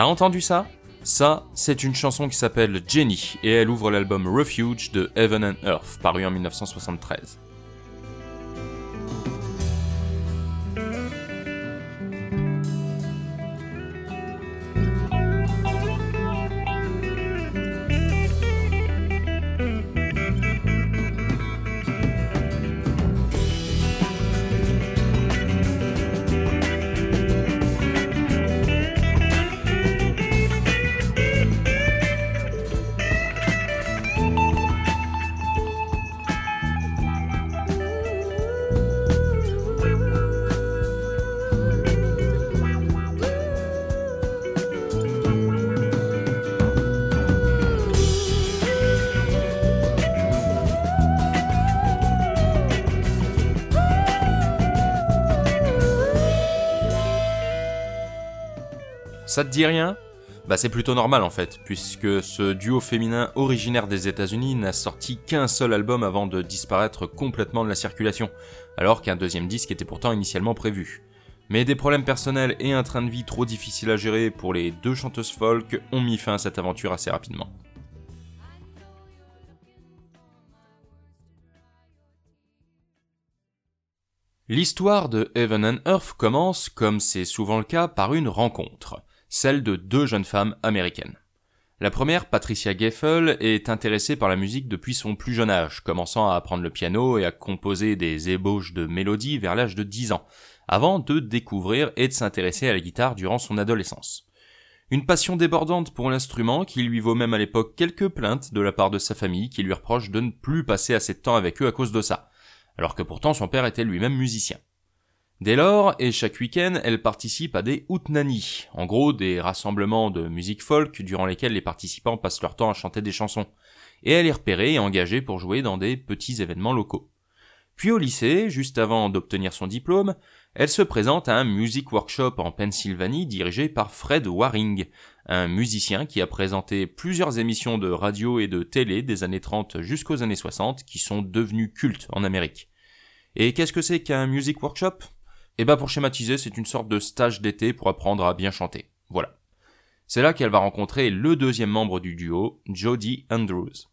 T'as entendu ça? Ça, c'est une chanson qui s'appelle Jenny et elle ouvre l'album Refuge de Heaven and Earth, paru en 1973. Ça te dit rien? Bah c'est plutôt normal en fait, puisque ce duo féminin originaire des États-Unis n'a sorti qu'un seul album avant de disparaître complètement de la circulation, alors qu'un deuxième disque était pourtant initialement prévu. Mais des problèmes personnels et un train de vie trop difficile à gérer pour les deux chanteuses folk ont mis fin à cette aventure assez rapidement. L'histoire de Heaven and Earth commence, comme c'est souvent le cas, par une rencontre celle de deux jeunes femmes américaines. La première, Patricia Geffel, est intéressée par la musique depuis son plus jeune âge, commençant à apprendre le piano et à composer des ébauches de mélodies vers l'âge de 10 ans, avant de découvrir et de s'intéresser à la guitare durant son adolescence. Une passion débordante pour l'instrument qui lui vaut même à l'époque quelques plaintes de la part de sa famille qui lui reproche de ne plus passer assez de temps avec eux à cause de ça, alors que pourtant son père était lui-même musicien. Dès lors, et chaque week-end, elle participe à des Outnani, en gros des rassemblements de musique folk durant lesquels les participants passent leur temps à chanter des chansons, et elle est repérée et engagée pour jouer dans des petits événements locaux. Puis au lycée, juste avant d'obtenir son diplôme, elle se présente à un music workshop en Pennsylvanie dirigé par Fred Waring, un musicien qui a présenté plusieurs émissions de radio et de télé des années 30 jusqu'aux années 60 qui sont devenues cultes en Amérique. Et qu'est-ce que c'est qu'un music workshop? Et bah pour schématiser, c'est une sorte de stage d'été pour apprendre à bien chanter. Voilà. C'est là qu'elle va rencontrer le deuxième membre du duo, Jodie Andrews.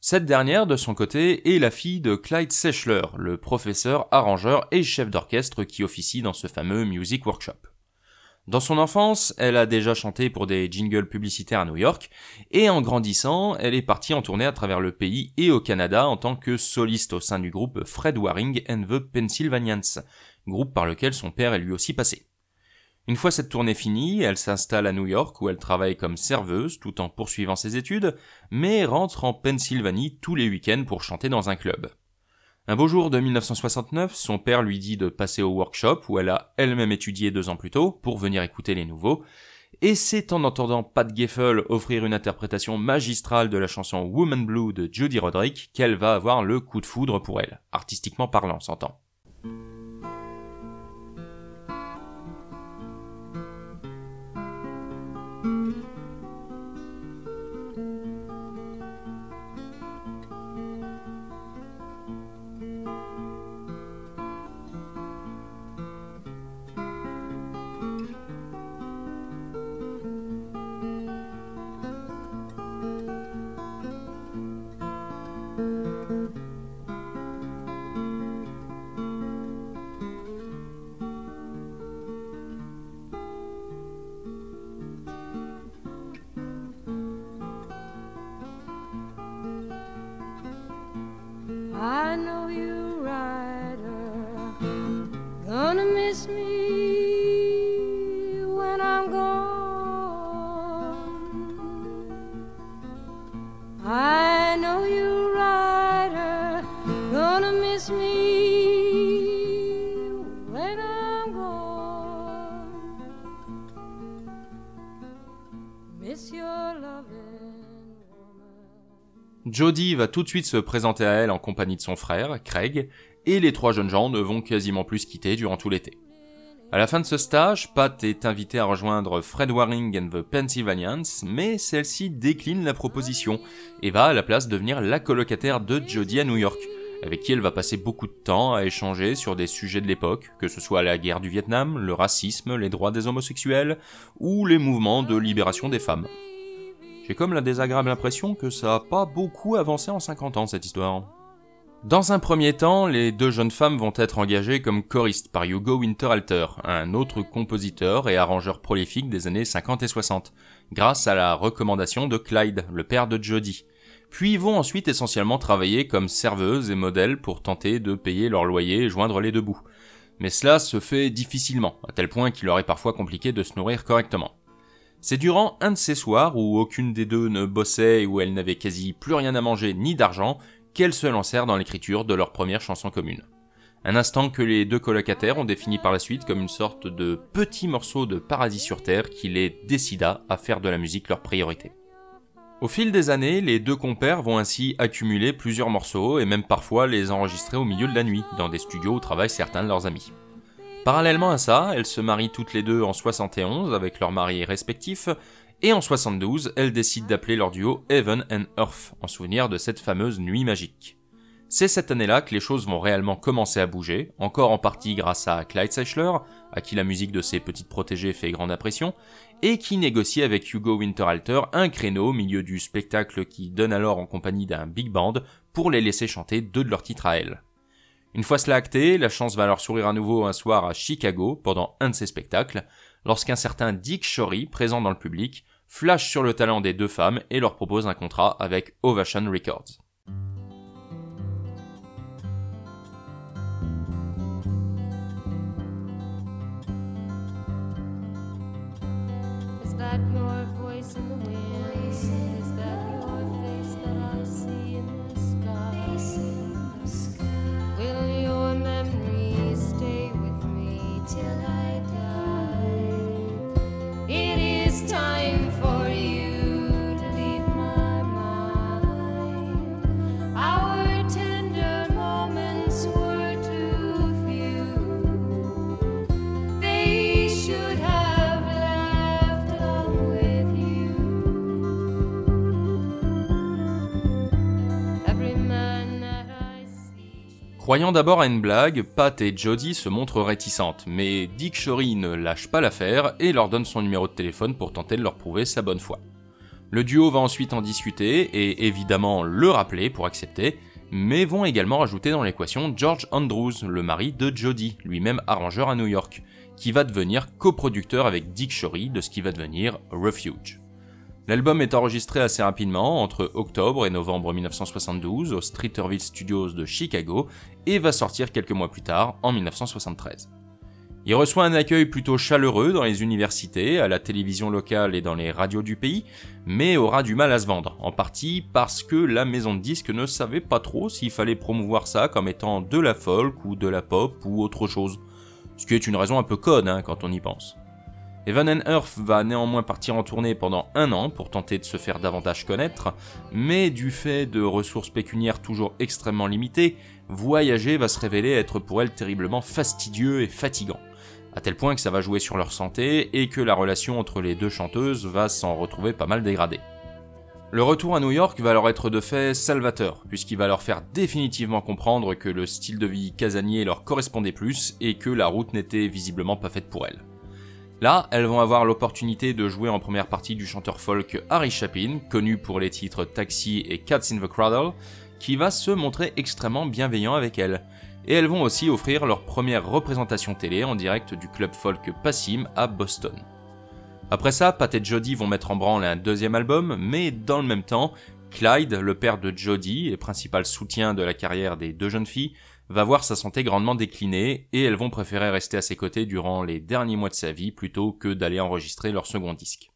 Cette dernière, de son côté, est la fille de Clyde Sechler, le professeur, arrangeur et chef d'orchestre qui officie dans ce fameux Music Workshop. Dans son enfance, elle a déjà chanté pour des jingles publicitaires à New York, et en grandissant, elle est partie en tournée à travers le pays et au Canada en tant que soliste au sein du groupe Fred Waring and the Pennsylvanians, groupe par lequel son père est lui aussi passé. Une fois cette tournée finie, elle s'installe à New York où elle travaille comme serveuse tout en poursuivant ses études, mais rentre en Pennsylvanie tous les week-ends pour chanter dans un club. Un beau jour de 1969, son père lui dit de passer au workshop où elle a elle-même étudié deux ans plus tôt pour venir écouter les nouveaux, et c'est en entendant Pat Geffel offrir une interprétation magistrale de la chanson Woman Blue de Judy Roderick qu'elle va avoir le coup de foudre pour elle, artistiquement parlant, s'entend. I know you, rider, gonna miss me when I'm gone. Miss your loving woman. Jodie va tout de suite se présenter à elle en compagnie de son frère, Craig, et les trois jeunes gens ne vont quasiment plus se quitter durant tout l'été. À la fin de ce stage, Pat est invité à rejoindre Fred Waring and the Pennsylvanians, mais celle-ci décline la proposition et va à la place devenir la colocataire de Jodie à New York, avec qui elle va passer beaucoup de temps à échanger sur des sujets de l'époque, que ce soit la guerre du Vietnam, le racisme, les droits des homosexuels ou les mouvements de libération des femmes. J'ai comme la désagréable impression que ça a pas beaucoup avancé en 50 ans cette histoire. Dans un premier temps, les deux jeunes femmes vont être engagées comme choristes par Hugo Winterhalter, un autre compositeur et arrangeur prolifique des années 50 et 60, grâce à la recommandation de Clyde, le père de Jodie. Puis vont ensuite essentiellement travailler comme serveuses et modèles pour tenter de payer leur loyer et joindre les deux bouts. Mais cela se fait difficilement, à tel point qu'il leur est parfois compliqué de se nourrir correctement. C'est durant un de ces soirs où aucune des deux ne bossait et où elles n'avaient quasi plus rien à manger ni d'argent qu'elles se lancèrent dans l'écriture de leur première chanson commune. Un instant que les deux colocataires ont défini par la suite comme une sorte de petit morceau de paradis sur Terre qui les décida à faire de la musique leur priorité. Au fil des années, les deux compères vont ainsi accumuler plusieurs morceaux et même parfois les enregistrer au milieu de la nuit, dans des studios où travaillent certains de leurs amis. Parallèlement à ça, elles se marient toutes les deux en 71 avec leurs maris respectifs, et en 72, elles décident d'appeler leur duo Heaven and Earth, en souvenir de cette fameuse nuit magique. C'est cette année-là que les choses vont réellement commencer à bouger, encore en partie grâce à Clyde Sechler, à qui la musique de ses petites protégées fait grande impression, et qui négocie avec Hugo Winterhalter un créneau au milieu du spectacle qui donne alors en compagnie d'un big band pour les laisser chanter deux de leurs titres à elles. Une fois cela acté, la chance va leur sourire à nouveau un soir à Chicago pendant un de ces spectacles, lorsqu'un certain Dick Shorey, présent dans le public, flash sur le talent des deux femmes et leur propose un contrat avec Ovation Records. Croyant d'abord à une blague, Pat et Jodie se montrent réticentes, mais Dick Shorey ne lâche pas l'affaire et leur donne son numéro de téléphone pour tenter de leur prouver sa bonne foi. Le duo va ensuite en discuter et évidemment le rappeler pour accepter, mais vont également rajouter dans l'équation George Andrews, le mari de Jodie, lui-même arrangeur à New York, qui va devenir coproducteur avec Dick Shorey de ce qui va devenir Refuge. L'album est enregistré assez rapidement, entre octobre et novembre 1972, au Streeterville Studios de Chicago, et va sortir quelques mois plus tard, en 1973. Il reçoit un accueil plutôt chaleureux dans les universités, à la télévision locale et dans les radios du pays, mais aura du mal à se vendre, en partie parce que la maison de disques ne savait pas trop s'il fallait promouvoir ça comme étant de la folk ou de la pop ou autre chose. Ce qui est une raison un peu conne hein, quand on y pense. Evan and Earth va néanmoins partir en tournée pendant un an pour tenter de se faire davantage connaître, mais du fait de ressources pécuniaires toujours extrêmement limitées, voyager va se révéler être pour elle terriblement fastidieux et fatigant à tel point que ça va jouer sur leur santé et que la relation entre les deux chanteuses va s'en retrouver pas mal dégradée. Le retour à New York va leur être de fait salvateur, puisqu'il va leur faire définitivement comprendre que le style de vie casanier leur correspondait plus et que la route n'était visiblement pas faite pour elles. Là, elles vont avoir l'opportunité de jouer en première partie du chanteur folk Harry Chapin, connu pour les titres Taxi et Cats in the Cradle, qui va se montrer extrêmement bienveillant avec elles, et elles vont aussi offrir leur première représentation télé en direct du club folk Passim à Boston. Après ça, Pat et Jody vont mettre en branle un deuxième album, mais dans le même temps, Clyde, le père de Jody et principal soutien de la carrière des deux jeunes filles, va voir sa santé grandement décliner et elles vont préférer rester à ses côtés durant les derniers mois de sa vie plutôt que d'aller enregistrer leur second disque.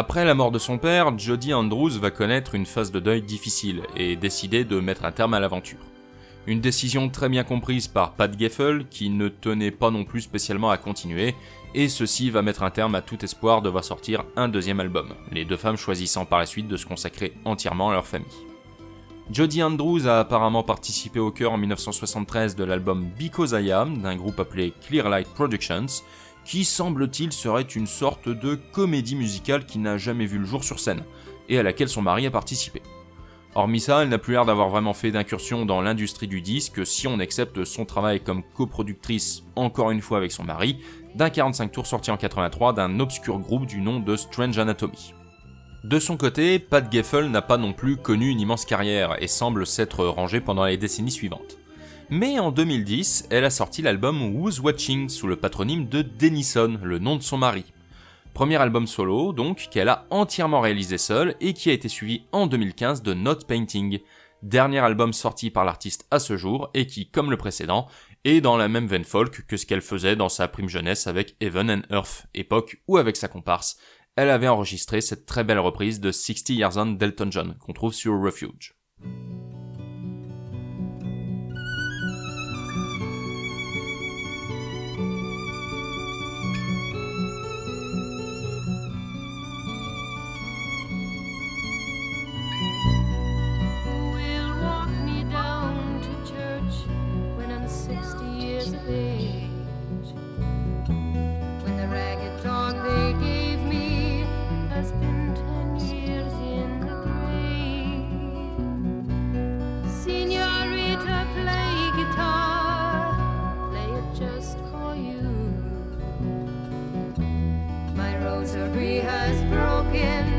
Après la mort de son père, Jody Andrews va connaître une phase de deuil difficile et décider de mettre un terme à l'aventure. Une décision très bien comprise par Pat Geffel qui ne tenait pas non plus spécialement à continuer, et ceci va mettre un terme à tout espoir de voir sortir un deuxième album, les deux femmes choisissant par la suite de se consacrer entièrement à leur famille. Jody Andrews a apparemment participé au chœur en 1973 de l'album Because I Am d'un groupe appelé Clearlight Productions, qui semble-t-il serait une sorte de comédie musicale qui n'a jamais vu le jour sur scène, et à laquelle son mari a participé. Hormis ça, elle n'a plus l'air d'avoir vraiment fait d'incursion dans l'industrie du disque si on accepte son travail comme coproductrice, encore une fois avec son mari, d'un 45 tours sorti en 83 d'un obscur groupe du nom de Strange Anatomy. De son côté, Pat Geffel n'a pas non plus connu une immense carrière et semble s'être rangé pendant les décennies suivantes. Mais en 2010, elle a sorti l'album Who's Watching sous le patronyme de Denison, le nom de son mari. Premier album solo, donc, qu'elle a entièrement réalisé seule et qui a été suivi en 2015 de Not Painting, dernier album sorti par l'artiste à ce jour et qui, comme le précédent, est dans la même veine folk que ce qu'elle faisait dans sa prime jeunesse avec Heaven and Earth, époque où avec sa comparse, elle avait enregistré cette très belle reprise de 60 Years On d'Elton John qu'on trouve sur Refuge. Has broken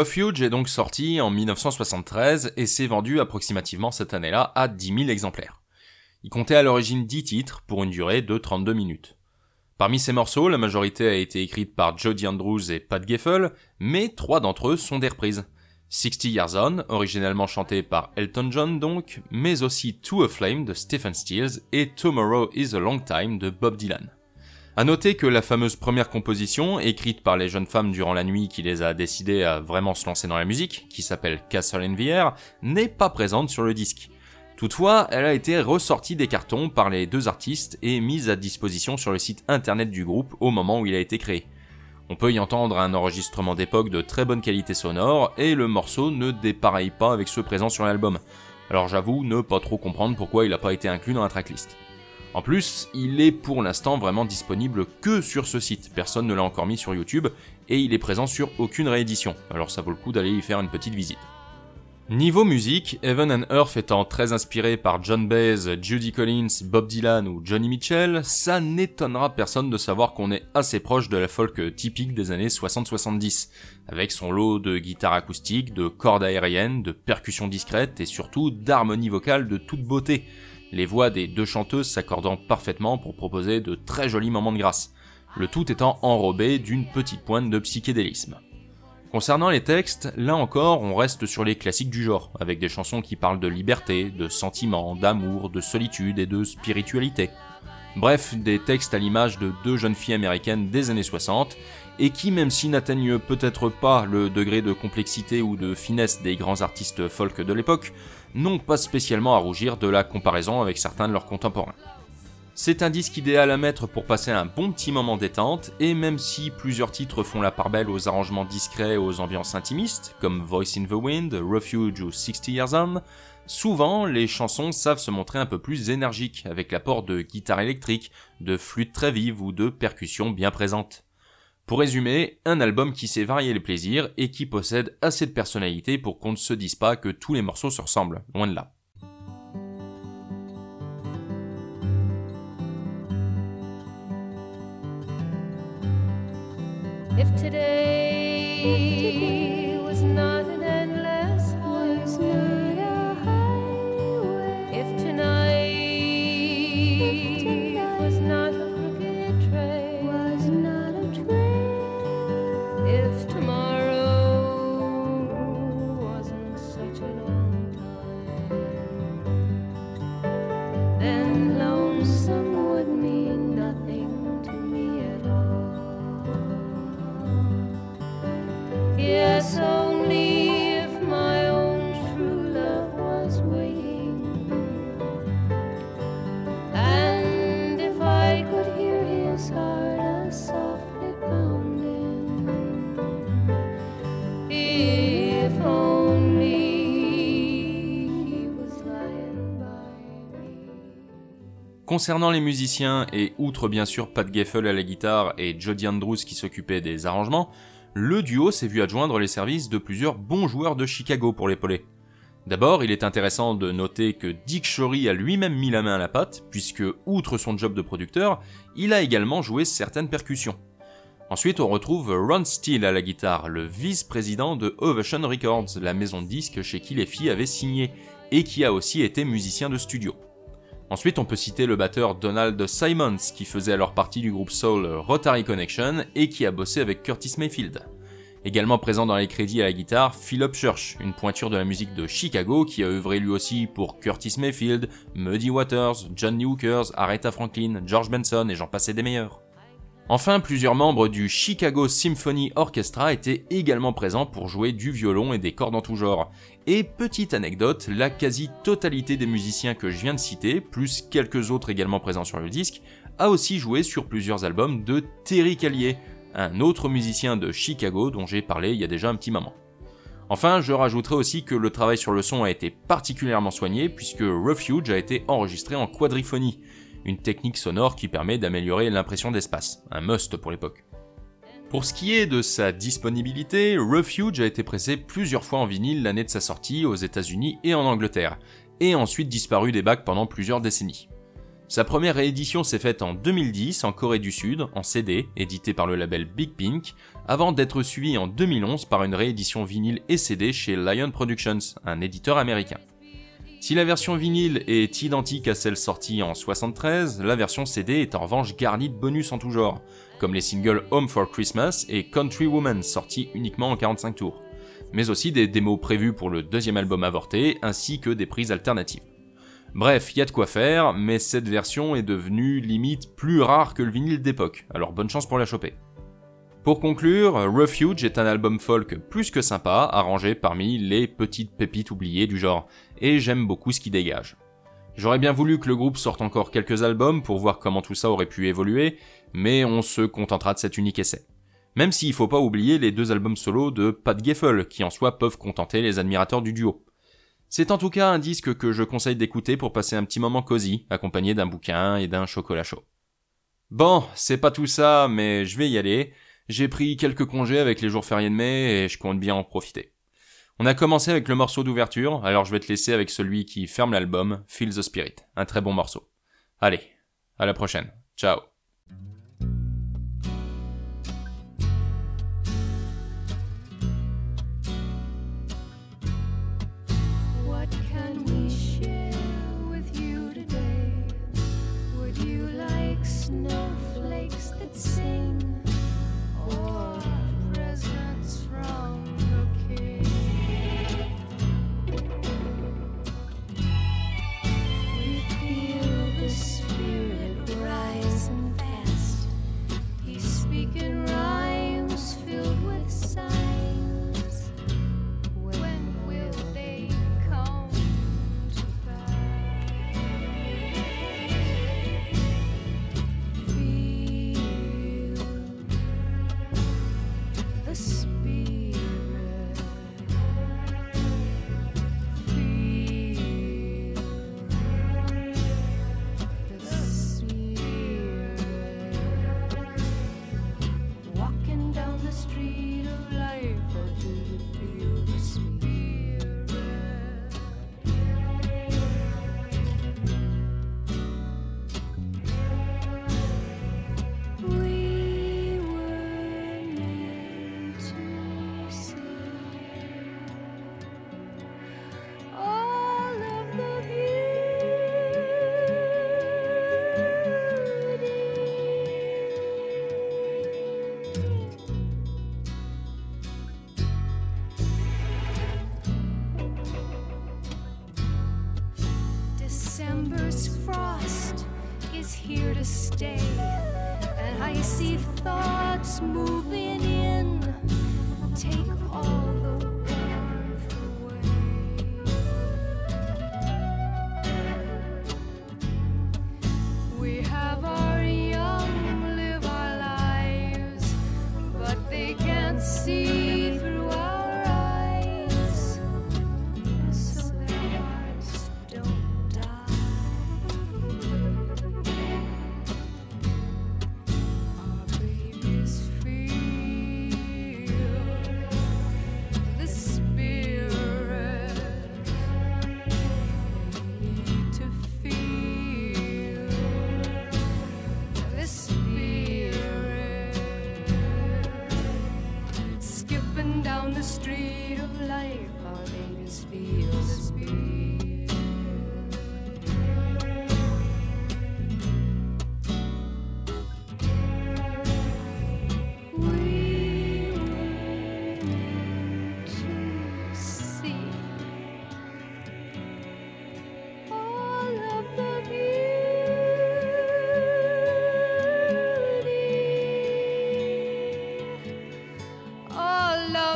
Refuge est donc sorti en 1973 et s'est vendu approximativement cette année-là à 10 000 exemplaires. Il comptait à l'origine 10 titres pour une durée de 32 minutes. Parmi ces morceaux, la majorité a été écrite par Jody Andrews et Pat Geffel, mais trois d'entre eux sont des reprises. 60 Years On, originellement chanté par Elton John donc, mais aussi To a Flame de Stephen Stills et Tomorrow is a Long Time de Bob Dylan. À noter que la fameuse première composition, écrite par les jeunes femmes durant la nuit qui les a décidées à vraiment se lancer dans la musique, qui s'appelle Castle in n'est pas présente sur le disque. Toutefois, elle a été ressortie des cartons par les deux artistes et mise à disposition sur le site internet du groupe au moment où il a été créé. On peut y entendre un enregistrement d'époque de très bonne qualité sonore et le morceau ne dépareille pas avec ceux présents sur l'album. Alors j'avoue ne pas trop comprendre pourquoi il n'a pas été inclus dans la tracklist. En plus, il est pour l'instant vraiment disponible que sur ce site, personne ne l'a encore mis sur YouTube, et il est présent sur aucune réédition, alors ça vaut le coup d'aller y faire une petite visite. Niveau musique, Heaven and Earth étant très inspiré par John Baez, Judy Collins, Bob Dylan ou Johnny Mitchell, ça n'étonnera personne de savoir qu'on est assez proche de la folk typique des années 60-70, avec son lot de guitares acoustiques, de cordes aériennes, de percussions discrètes et surtout d'harmonies vocales de toute beauté, les voix des deux chanteuses s'accordant parfaitement pour proposer de très jolis moments de grâce, le tout étant enrobé d'une petite pointe de psychédélisme. Concernant les textes, là encore, on reste sur les classiques du genre, avec des chansons qui parlent de liberté, de sentiments, d'amour, de solitude et de spiritualité. Bref, des textes à l'image de deux jeunes filles américaines des années 60, et qui, même s'ils n'atteignent peut-être pas le degré de complexité ou de finesse des grands artistes folk de l'époque, n'ont pas spécialement à rougir de la comparaison avec certains de leurs contemporains. C'est un disque idéal à mettre pour passer un bon petit moment détente, et même si plusieurs titres font la part belle aux arrangements discrets et aux ambiances intimistes, comme Voice in the Wind, Refuge ou 60 Years On, souvent les chansons savent se montrer un peu plus énergiques, avec l'apport de guitare électrique, de flûtes très vives ou de percussions bien présentes. Pour résumer, un album qui sait varier les plaisirs et qui possède assez de personnalité pour qu'on ne se dise pas que tous les morceaux se ressemblent, loin de là. Concernant les musiciens, et outre bien sûr Pat Geffel à la guitare et Jody Andrews qui s'occupait des arrangements, le duo s'est vu adjoindre les services de plusieurs bons joueurs de Chicago pour l'épauler. D'abord, il est intéressant de noter que Dick Shorey a lui-même mis la main à la pâte, puisque, outre son job de producteur, il a également joué certaines percussions. Ensuite, on retrouve Ron Steele à la guitare, le vice-président de Ovation Records, la maison de disques chez qui les filles avaient signé, et qui a aussi été musicien de studio. Ensuite, on peut citer le batteur Donald Simons, qui faisait alors partie du groupe soul Rotary Connection et qui a bossé avec Curtis Mayfield. Également présent dans les crédits à la guitare, Philip Church, une pointure de la musique de Chicago qui a œuvré lui aussi pour Curtis Mayfield, Muddy Waters, John Lee Hookers, Aretha Franklin, George Benson et j'en passais des meilleurs. Enfin, plusieurs membres du Chicago Symphony Orchestra étaient également présents pour jouer du violon et des cordes en tout genre. Et petite anecdote, la quasi-totalité des musiciens que je viens de citer, plus quelques autres également présents sur le disque, a aussi joué sur plusieurs albums de Terry Callier, un autre musicien de Chicago dont j'ai parlé il y a déjà un petit moment. Enfin, je rajouterai aussi que le travail sur le son a été particulièrement soigné puisque Refuge a été enregistré en quadriphonie, une technique sonore qui permet d'améliorer l'impression d'espace, un must pour l'époque. Pour ce qui est de sa disponibilité, Refuge a été pressé plusieurs fois en vinyle l'année de sa sortie aux États-Unis et en Angleterre, et ensuite disparu des bacs pendant plusieurs décennies. Sa première réédition s'est faite en 2010 en Corée du Sud, en CD, édité par le label Big Pink, avant d'être suivi en 2011 par une réédition vinyle et CD chez Lion Productions, un éditeur américain. Si la version vinyle est identique à celle sortie en 73, la version CD est en revanche garnie de bonus en tout genre, comme les singles Home for Christmas et Country Woman sortis uniquement en 45 tours, mais aussi des démos prévues pour le deuxième album avorté, ainsi que des prises alternatives. Bref, y a de quoi faire, mais cette version est devenue limite plus rare que le vinyle d'époque, alors bonne chance pour la choper. Pour conclure, Refuge est un album folk plus que sympa, arrangé parmi les petites pépites oubliées du genre, et j'aime beaucoup ce qui dégage. J'aurais bien voulu que le groupe sorte encore quelques albums pour voir comment tout ça aurait pu évoluer, mais on se contentera de cet unique essai. Même s'il faut pas oublier les deux albums solo de Pat Geffel, qui en soi peuvent contenter les admirateurs du duo. C'est en tout cas un disque que je conseille d'écouter pour passer un petit moment cosy, accompagné d'un bouquin et d'un chocolat chaud. Bon, c'est pas tout ça, mais je vais y aller. J'ai pris quelques congés avec les jours fériés de mai et je compte bien en profiter. On a commencé avec le morceau d'ouverture, alors je vais te laisser avec celui qui ferme l'album, Feel the Spirit. Un très bon morceau. Allez, à la prochaine. Ciao.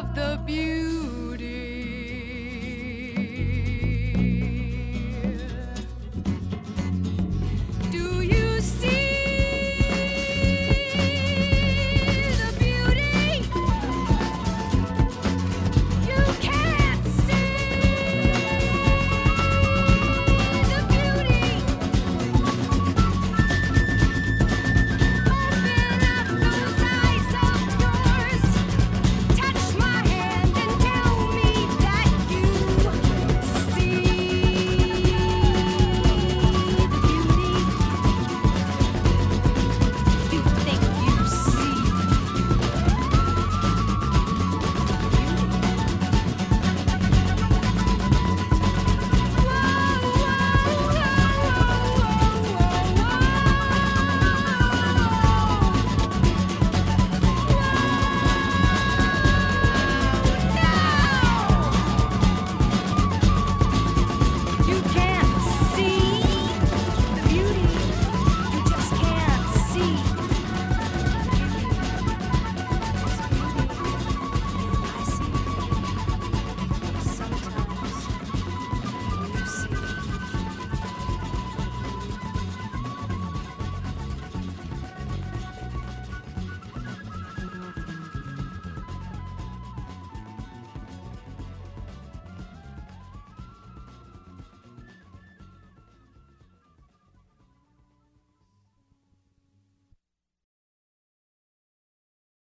Of the.